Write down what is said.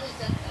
Louis Vuitton,